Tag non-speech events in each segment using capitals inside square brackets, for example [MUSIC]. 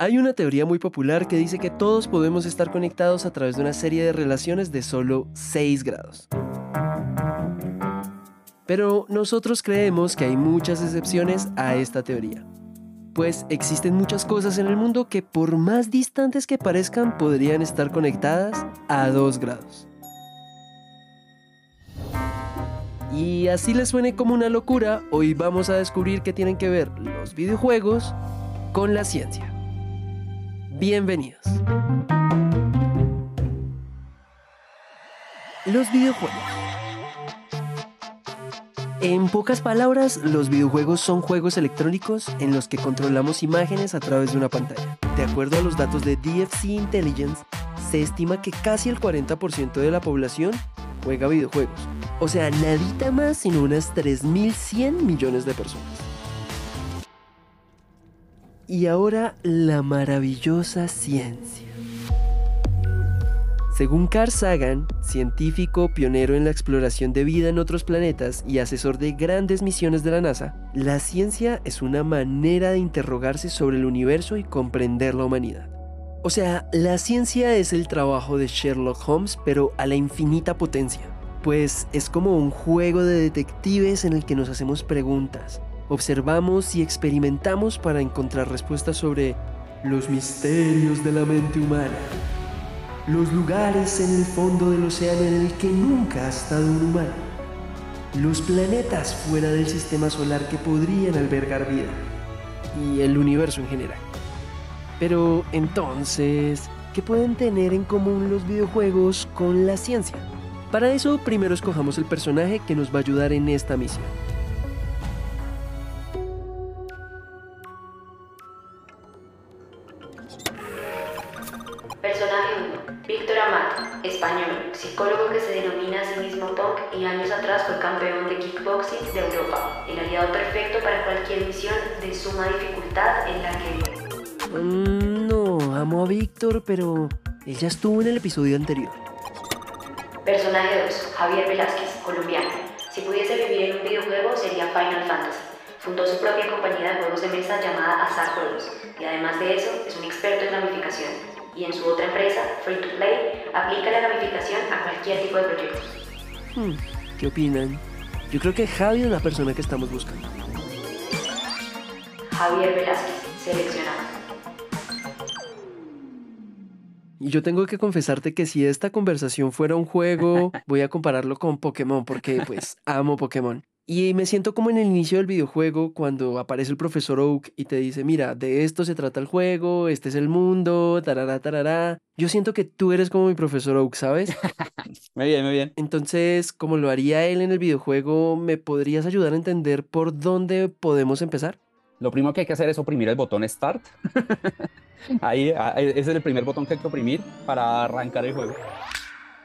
Hay una teoría muy popular que dice que todos podemos estar conectados a través de una serie de relaciones de solo 6 grados. Pero nosotros creemos que hay muchas excepciones a esta teoría. Pues existen muchas cosas en el mundo que por más distantes que parezcan podrían estar conectadas a 2 grados. Y así les suene como una locura, hoy vamos a descubrir que tienen que ver los videojuegos con la ciencia. Bienvenidos. Los videojuegos. En pocas palabras, los videojuegos son juegos electrónicos en los que controlamos imágenes a través de una pantalla. De acuerdo a los datos de DFC Intelligence, se estima que casi el 40% de la población juega videojuegos. O sea, nadita más sino unas 3.100 millones de personas. Y ahora la maravillosa ciencia. Según Carl Sagan, científico pionero en la exploración de vida en otros planetas y asesor de grandes misiones de la NASA, la ciencia es una manera de interrogarse sobre el universo y comprender la humanidad. O sea, la ciencia es el trabajo de Sherlock Holmes, pero a la infinita potencia. Pues es como un juego de detectives en el que nos hacemos preguntas, observamos y experimentamos para encontrar respuestas sobre los misterios de la mente humana, los lugares en el fondo del océano en el que nunca ha estado un humano, los planetas fuera del sistema solar que podrían albergar vida y el universo en general. Pero entonces, ¿qué pueden tener en común los videojuegos con la ciencia? Para eso primero escojamos el personaje que nos va a ayudar en esta misión. De suma dificultad en la que vive. Mm, no, amo a Víctor, pero él ya estuvo en el episodio anterior. Personaje 2, Javier Velázquez, colombiano. Si pudiese vivir en un videojuego sería Final Fantasy. Fundó su propia compañía de juegos de mesa llamada Azar Juegos y además de eso es un experto en gamificación y en su otra empresa, Free to Play, aplica la gamificación a cualquier tipo de proyectos. Hmm, ¿Qué opinan? Yo creo que Javi es la persona que estamos buscando. Javier Velázquez, seleccionado. Y yo tengo que confesarte que si esta conversación fuera un juego, [LAUGHS] voy a compararlo con Pokémon porque pues amo Pokémon. Y me siento como en el inicio del videojuego cuando aparece el profesor Oak y te dice, mira, de esto se trata el juego, este es el mundo, tarará, tarará. Yo siento que tú eres como mi profesor Oak, ¿sabes? [LAUGHS] muy bien, muy bien. Entonces, como lo haría él en el videojuego, ¿me podrías ayudar a entender por dónde podemos empezar? Lo primero que hay que hacer es oprimir el botón Start. [LAUGHS] Ahí, ah, ese es el primer botón que hay que oprimir para arrancar el juego.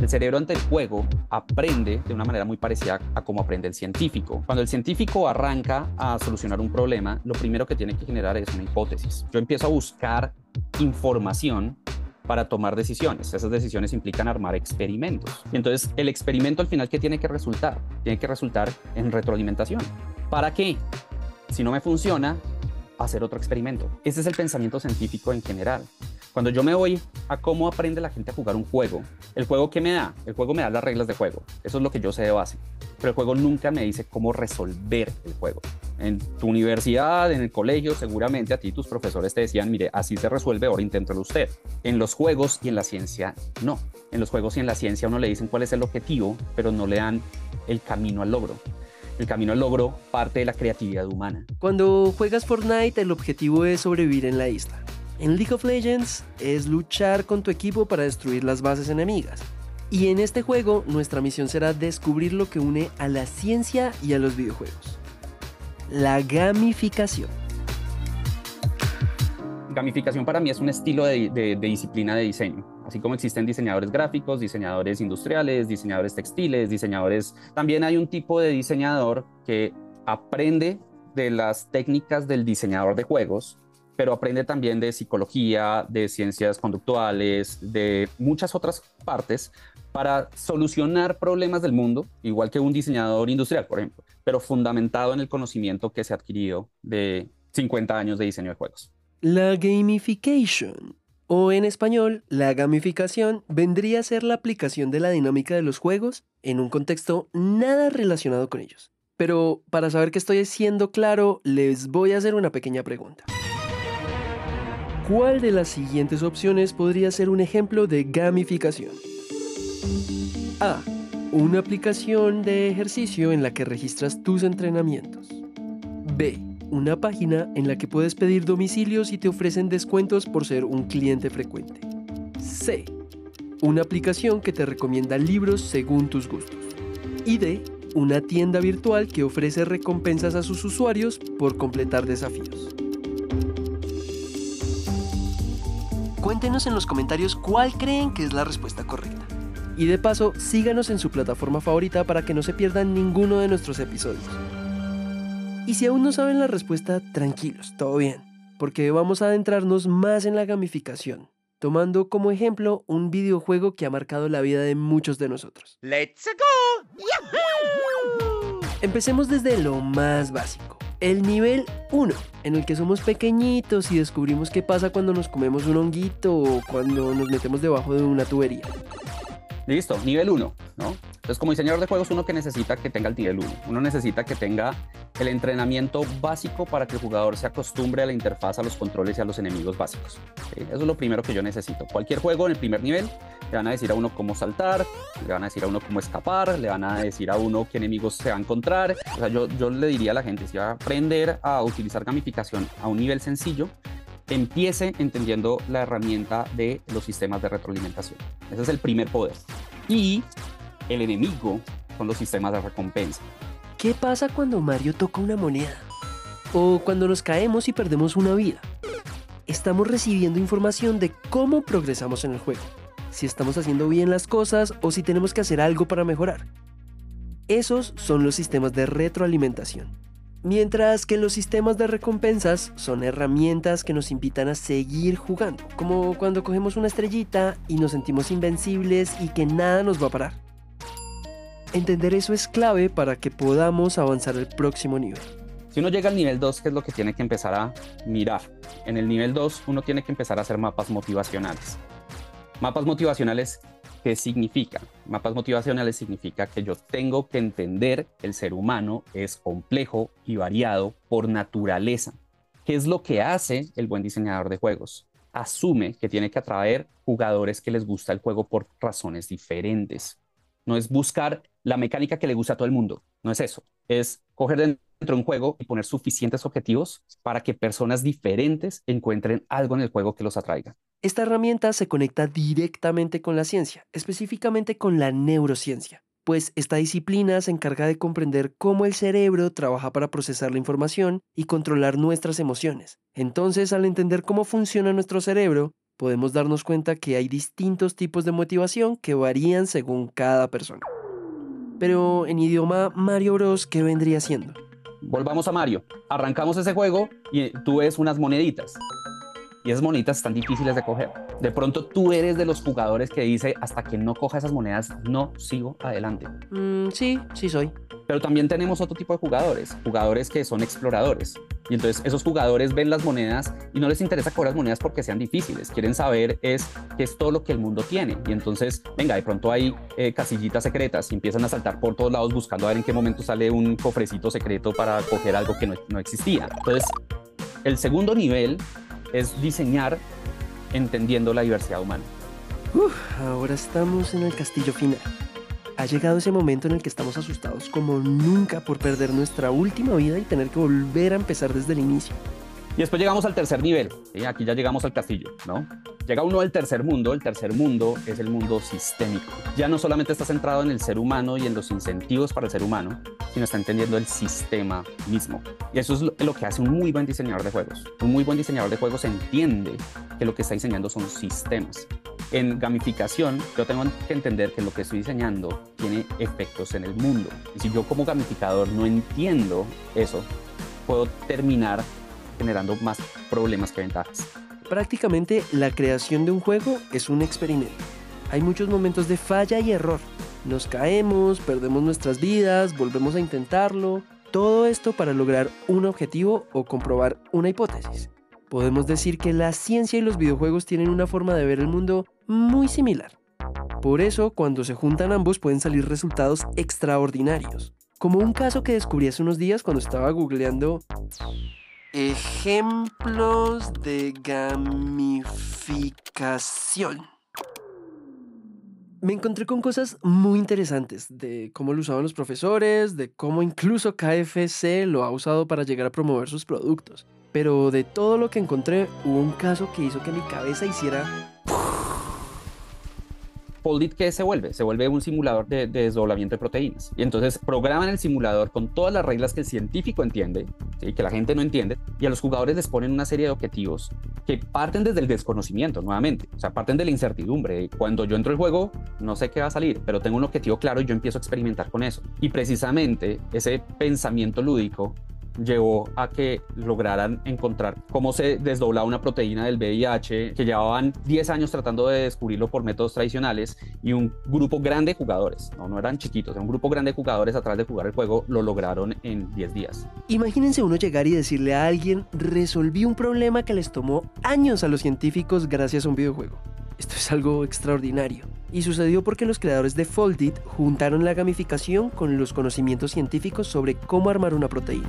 El cerebro ante el juego aprende de una manera muy parecida a cómo aprende el científico. Cuando el científico arranca a solucionar un problema, lo primero que tiene que generar es una hipótesis. Yo empiezo a buscar información para tomar decisiones. Esas decisiones implican armar experimentos. Y entonces el experimento al final, ¿qué tiene que resultar? Tiene que resultar en retroalimentación. ¿Para qué? Si no me funciona, hacer otro experimento. Ese es el pensamiento científico en general. Cuando yo me voy a cómo aprende la gente a jugar un juego, el juego que me da, el juego me da las reglas de juego. Eso es lo que yo sé de base. Pero el juego nunca me dice cómo resolver el juego. En tu universidad, en el colegio, seguramente a ti tus profesores te decían, mire, así se resuelve, ahora inténtelo usted. En los juegos y en la ciencia, no. En los juegos y en la ciencia uno le dicen cuál es el objetivo, pero no le dan el camino al logro. El camino al logro parte de la creatividad humana. Cuando juegas Fortnite, el objetivo es sobrevivir en la isla. En League of Legends es luchar con tu equipo para destruir las bases enemigas. Y en este juego nuestra misión será descubrir lo que une a la ciencia y a los videojuegos. La gamificación. Gamificación para mí es un estilo de, disciplina de diseño. Así como existen diseñadores gráficos, diseñadores industriales, diseñadores textiles, diseñadores... También hay un tipo de diseñador que aprende de las técnicas del diseñador de juegos pero aprende también de psicología, de ciencias conductuales, de muchas otras partes para solucionar problemas del mundo, igual que un diseñador industrial, por ejemplo, pero fundamentado en el conocimiento que se ha adquirido de 50 años de diseño de juegos. La gamification, o en español, la gamificación, vendría a ser la aplicación de la dinámica de los juegos en un contexto nada relacionado con ellos. Pero para saber que estoy siendo claro, les voy a hacer una pequeña pregunta. ¿Cuál de las siguientes opciones podría ser un ejemplo de gamificación? A. Una aplicación de ejercicio en la que registras tus entrenamientos. B. Una página en la que puedes pedir domicilios y te ofrecen descuentos por ser un cliente frecuente. C. Una aplicación que te recomienda libros según tus gustos. Y D una tienda virtual que ofrece recompensas a sus usuarios por completar desafíos. Cuéntenos en los comentarios cuál creen que es la respuesta correcta. Y de paso, síganos en su plataforma favorita para que no se pierdan ninguno de nuestros episodios. Y si aún no saben la respuesta, tranquilos, todo bien, porque vamos a adentrarnos más en la gamificación, tomando como ejemplo un videojuego que ha marcado la vida de muchos de nosotros. ¡Let's go! Empecemos desde lo más básico. El nivel 1, en el que somos pequeñitos y descubrimos qué pasa cuando nos comemos un honguito o cuando nos metemos debajo de una tubería. Listo, nivel 1, ¿no? Entonces, como diseñador de juegos, uno que necesita que tenga el nivel 1, uno necesita que tenga el entrenamiento básico para que el jugador se acostumbre a la interfaz, a los controles y a los enemigos básicos. Eso es lo primero que yo necesito. Cualquier juego en el primer nivel le van a decir a uno cómo saltar, le van a decir a uno cómo escapar, le van a decir a uno qué enemigos se va a encontrar. O sea, yo, yo le diría a la gente, si va a aprender a utilizar gamificación a un nivel sencillo, empiece entendiendo la herramienta de los sistemas de retroalimentación. Ese es el primer poder. Y el enemigo son los sistemas de recompensa. ¿Qué pasa cuando Mario toca una moneda? O cuando nos caemos y perdemos una vida. Estamos recibiendo información de cómo progresamos en el juego, si estamos haciendo bien las cosas o si tenemos que hacer algo para mejorar. Esos son los sistemas de retroalimentación. Mientras que los sistemas de recompensas son herramientas que nos invitan a seguir jugando, como cuando cogemos una estrellita y nos sentimos invencibles y que nada nos va a parar. Entender eso es clave para que podamos avanzar al próximo nivel. Si uno llega al nivel 2, ¿qué es lo que tiene que empezar a mirar? En el nivel 2 uno tiene que empezar a hacer mapas motivacionales. Mapas motivacionales ¿Qué significa? Mapas motivacionales significa que yo tengo que entender que el ser humano es complejo y variado por naturaleza. ¿Qué es lo que hace el buen diseñador de juegos? Asume que tiene que atraer jugadores que les gusta el juego por razones diferentes. No es buscar la mecánica que le gusta a todo el mundo, no es eso. Es coger dentro de un juego y poner suficientes objetivos para que personas diferentes encuentren algo en el juego que los atraiga. Esta herramienta se conecta directamente con la ciencia, específicamente con la neurociencia, pues esta disciplina se encarga de comprender cómo el cerebro trabaja para procesar la información y controlar nuestras emociones. Entonces, al entender cómo funciona nuestro cerebro, podemos darnos cuenta que hay distintos tipos de motivación que varían según cada persona. Pero en idioma Mario Bros, ¿qué vendría siendo? Volvamos a Mario. Arrancamos ese juego y tú ves unas moneditas y esas moneditas están difíciles de coger. De pronto tú eres de los jugadores que dice, hasta que no coja esas monedas, no sigo adelante. Mm, sí, sí soy. Pero también tenemos otro tipo de jugadores, jugadores que son exploradores. Y entonces esos jugadores ven las monedas y no les interesa coger las monedas porque sean difíciles. Quieren saber es qué es todo lo que el mundo tiene. Y entonces, venga, de pronto hay eh, casillitas secretas y empiezan a saltar por todos lados buscando a ver en qué momento sale un cofrecito secreto para coger algo que no, no existía. Entonces, el segundo nivel es diseñar entendiendo la diversidad humana. ahora estamos en el castillo final. Ha llegado ese momento en el que estamos asustados como nunca por perder nuestra última vida y tener que volver a empezar desde el inicio. Y después llegamos al tercer nivel. Aquí ya llegamos al castillo, ¿no? Llega uno al tercer mundo. El tercer mundo es el mundo sistémico. Ya no solamente está centrado en el ser humano y en los incentivos para el ser humano, sino está entendiendo el sistema mismo. Y eso es lo, que hace un muy buen diseñador de juegos. Un muy buen diseñador de juegos entiende que lo que está diseñando son sistemas. En gamificación, yo tengo que entender que lo que estoy diseñando tiene efectos en el mundo. Y si yo como gamificador no entiendo eso, puedo terminar generando más problemas que ventajas. Prácticamente la creación de un juego es un experimento. Hay muchos momentos de falla y error. Nos caemos, perdemos nuestras vidas, volvemos a intentarlo. Todo esto para lograr un objetivo o comprobar una hipótesis. podemos decir que la ciencia y los videojuegos tienen una forma de ver el mundo muy similar. Por eso, cuando se juntan ambos pueden salir resultados extraordinarios. Como un caso que descubrí hace unos días cuando estaba googleando ejemplos de gamificación. Me encontré con cosas muy interesantes de cómo lo usaban los profesores, de cómo incluso KFC lo ha usado para llegar a promover sus productos. Pero de todo lo que encontré, hubo un caso que hizo que mi cabeza hiciera Foldit, ¿qué se vuelve? Se vuelve un simulador de, desdoblamiento de proteínas. Y entonces programan el simulador con todas las reglas que el científico entiende, y que la gente no entiende, y a los jugadores les ponen una serie de objetivos que parten desde el desconocimiento, nuevamente. O sea, parten de la incertidumbre. Cuando yo entro al juego, no sé qué va a salir, pero tengo un objetivo claro y yo empiezo a experimentar con eso. Y precisamente ese pensamiento lúdico llevó a que lograran encontrar cómo se desdoblaba una proteína del VIH, que llevaban 10 años tratando de descubrirlo por métodos tradicionales y un grupo grande de jugadores, no, eran chiquitos, un grupo grande de jugadores atrás de jugar el juego, lo lograron en 10 días. Imagínense uno llegar y decirle a alguien, resolví un problema que les tomó años a los científicos gracias a un videojuego. Esto es algo extraordinario. Y sucedió porque los creadores de Foldit juntaron la gamificación con los conocimientos científicos sobre cómo armar una proteína.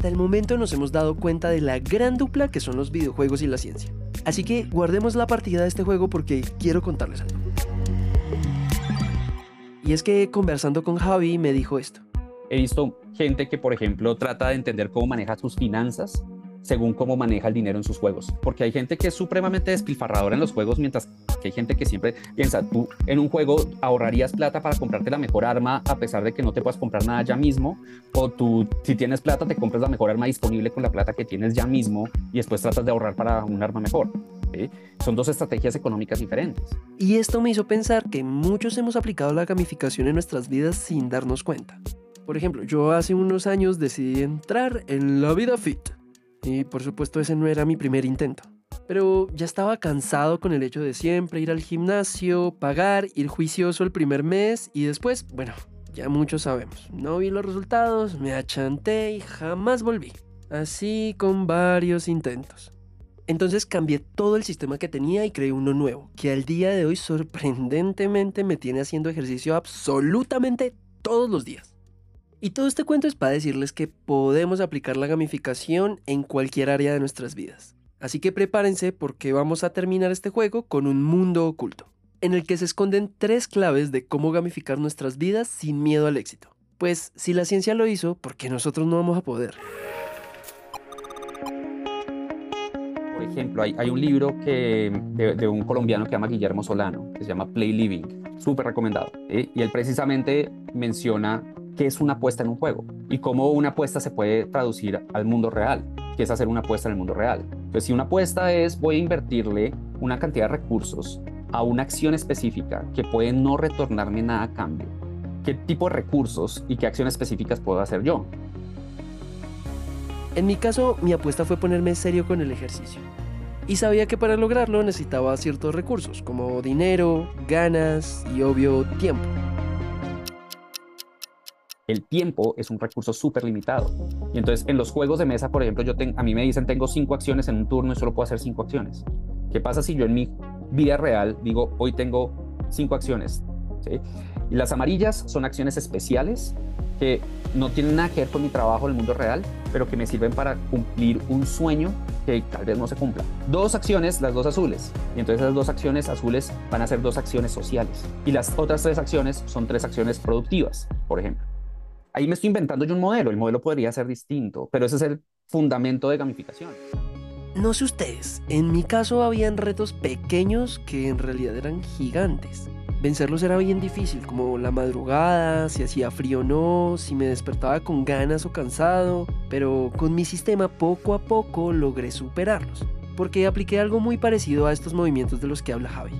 Hasta el momento nos hemos dado cuenta de la gran dupla que son los videojuegos y la ciencia. Así que guardemos la partida de este juego porque quiero contarles algo. Y es que conversando con Javi me dijo esto. He visto gente que, por ejemplo, trata de entender cómo maneja sus finanzas según cómo maneja el dinero en sus juegos. Porque hay gente que es supremamente despilfarradora en los juegos, mientras que hay gente que siempre piensa, tú en un juego ahorrarías plata para comprarte la mejor arma a pesar de que no te puedas comprar nada ya mismo, o tú si tienes plata te compras la mejor arma disponible con la plata que tienes ya mismo y después tratas de ahorrar para un arma mejor. Son dos estrategias económicas diferentes. Y esto me hizo pensar que muchos hemos aplicado la gamificación en nuestras vidas sin darnos cuenta. Por ejemplo, yo hace unos años decidí entrar en la vida fit y por supuesto ese no era mi primer intento. Pero ya estaba cansado con el hecho de siempre ir al gimnasio, pagar, ir juicioso el primer mes y después, bueno, ya muchos sabemos, no vi los resultados, me achanté y jamás volví. Así con varios intentos. Entonces cambié todo el sistema que tenía y creé uno nuevo, que al día de hoy sorprendentemente me tiene haciendo ejercicio absolutamente todos los días. Y todo este cuento es para decirles que podemos aplicar la gamificación en cualquier área de nuestras vidas. Así que prepárense porque vamos a terminar este juego con un mundo oculto, en el que se esconden tres claves de cómo gamificar nuestras vidas sin miedo al éxito. Pues si la ciencia lo hizo, ¿por qué nosotros no vamos a poder? Por ejemplo, hay, un libro que, de, un colombiano que se llama Guillermo Solano, que se llama Play Living, súper recomendado. Y él precisamente menciona qué es una apuesta en un juego y cómo una apuesta se puede traducir al mundo real, qué es hacer una apuesta en el mundo real. Pues si una apuesta es voy a invertirle una cantidad de recursos a una acción específica que puede no retornarme nada a cambio, ¿qué tipo de recursos y qué acciones específicas puedo hacer yo? En mi caso, mi apuesta fue ponerme serio con el ejercicio. Y sabía que para lograrlo necesitaba ciertos recursos, como dinero, ganas y obvio tiempo el tiempo es un recurso súper limitado. Y entonces en los juegos de mesa, por ejemplo, yo a mí me dicen tengo cinco acciones en un turno y solo puedo hacer cinco acciones. ¿Qué pasa si yo en mi vida real digo hoy tengo cinco acciones? Y las amarillas son acciones especiales que no tienen nada que ver con mi trabajo en el mundo real, pero que me sirven para cumplir un sueño que tal vez no se cumpla. Dos acciones, las dos azules. Y entonces esas dos acciones azules van a ser dos acciones sociales. Y las otras tres acciones son tres acciones productivas, por ejemplo ahí me estoy inventando yo un modelo, el modelo podría ser distinto, pero ese es el fundamento de gamificación. No sé ustedes, en mi caso habían retos pequeños que en realidad eran gigantes. Vencerlos era bien difícil, como la madrugada, si hacía frío o no, si me despertaba con ganas o cansado, pero con mi sistema poco a poco logré superarlos, porque apliqué algo muy parecido a estos movimientos de los que habla Javi.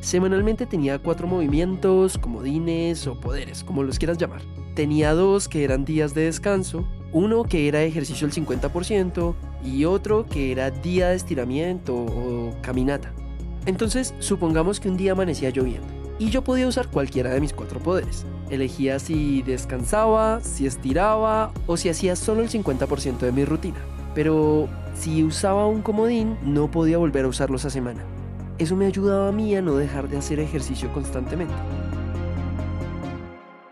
Semanalmente tenía cuatro movimientos, comodines o poderes, como los quieras llamar. Tenía dos que eran días de descanso, uno que era ejercicio al 50% y otro que era día de estiramiento o caminata. Entonces, supongamos que un día amanecía lloviendo y yo podía usar cualquiera de mis cuatro poderes. Elegía si descansaba, si estiraba o si hacía solo el 50% de mi rutina. Pero si usaba un comodín, no podía volver a usarlo esa semana. Eso me ayudaba a mí a no dejar de hacer ejercicio constantemente.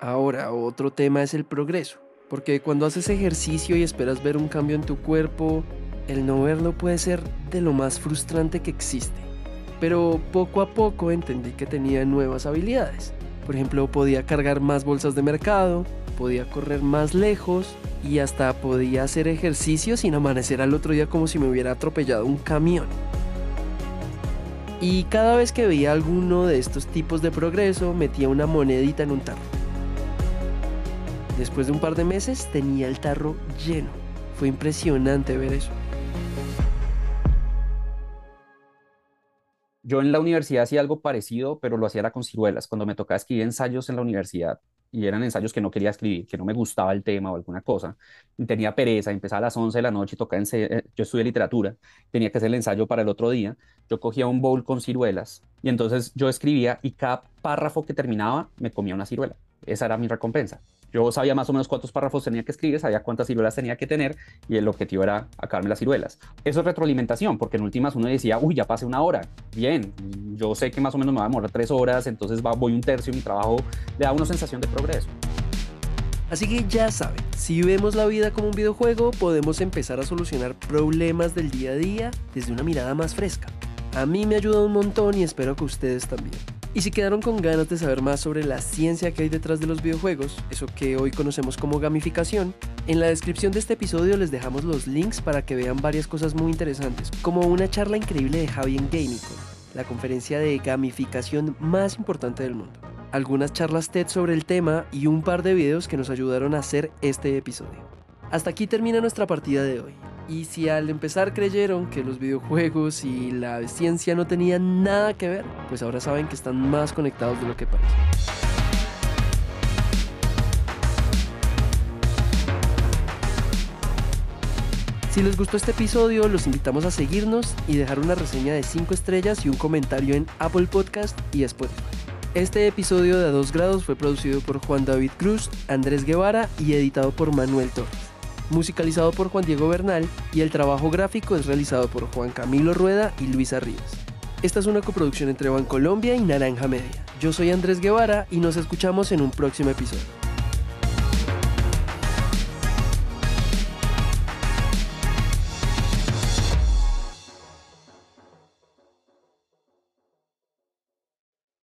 Ahora, otro tema es el progreso, porque cuando haces ejercicio y esperas ver un cambio en tu cuerpo, el no verlo puede ser de lo más frustrante que existe. Pero poco a poco entendí que tenía nuevas habilidades. Por ejemplo, podía cargar más bolsas de mercado, podía correr más lejos y hasta podía hacer ejercicio sin amanecer al otro día como si me hubiera atropellado un camión. Y cada vez que veía alguno de estos tipos de progreso, metía una monedita en un tarro. Después de un par de meses tenía el tarro lleno. Fue impresionante ver eso. Yo en la universidad hacía algo parecido, pero lo hacía con ciruelas. Cuando me tocaba escribir ensayos en la universidad, y eran ensayos que no quería escribir, que no me gustaba el tema o alguna cosa, tenía pereza, empezaba a las 11 de la noche y tocaba, eh, yo estudié literatura, tenía que hacer el ensayo para el otro día, yo cogía un bowl con ciruelas y entonces yo escribía y cada párrafo que terminaba me comía una ciruela. Esa era mi recompensa. Yo sabía más o menos cuántos párrafos tenía que escribir, sabía cuántas ciruelas tenía que tener y el objetivo era acabarme las ciruelas. Eso es retroalimentación, porque en últimas uno decía, uy, ya pasé una hora. Bien, yo sé que más o menos me va a demorar tres horas, entonces va, voy un tercio, mi trabajo le da una sensación de progreso. Así que ya saben, si vemos la vida como un videojuego, podemos empezar a solucionar problemas del día a día desde una mirada más fresca. A mí me ha ayudado un montón y espero que ustedes también. Y si quedaron con ganas de saber más sobre la ciencia que hay detrás de los videojuegos, eso que hoy conocemos como gamificación, en la descripción de este episodio les dejamos los links para que vean varias cosas muy interesantes, como una charla increíble de Javi en la conferencia de gamificación más importante del mundo, algunas charlas TED sobre el tema y un par de videos que nos ayudaron a hacer este episodio. Hasta aquí termina nuestra partida de hoy. Y si al empezar creyeron que los videojuegos y la ciencia no tenían nada que ver, pues ahora saben que están más conectados de lo que parece. Si les gustó este episodio, los invitamos a seguirnos y dejar una reseña de 5 estrellas y un comentario en Apple Podcast y Spotify. Este episodio de A 2 grados fue producido por Juan David Cruz, Andrés Guevara y editado por Manuel Torres musicalizado por Juan Diego Bernal y el trabajo gráfico es realizado por Juan Camilo Rueda y Luisa Rivas. Esta es una coproducción entre Colombia y Naranja Media. Yo soy Andrés Guevara y nos escuchamos en un próximo episodio.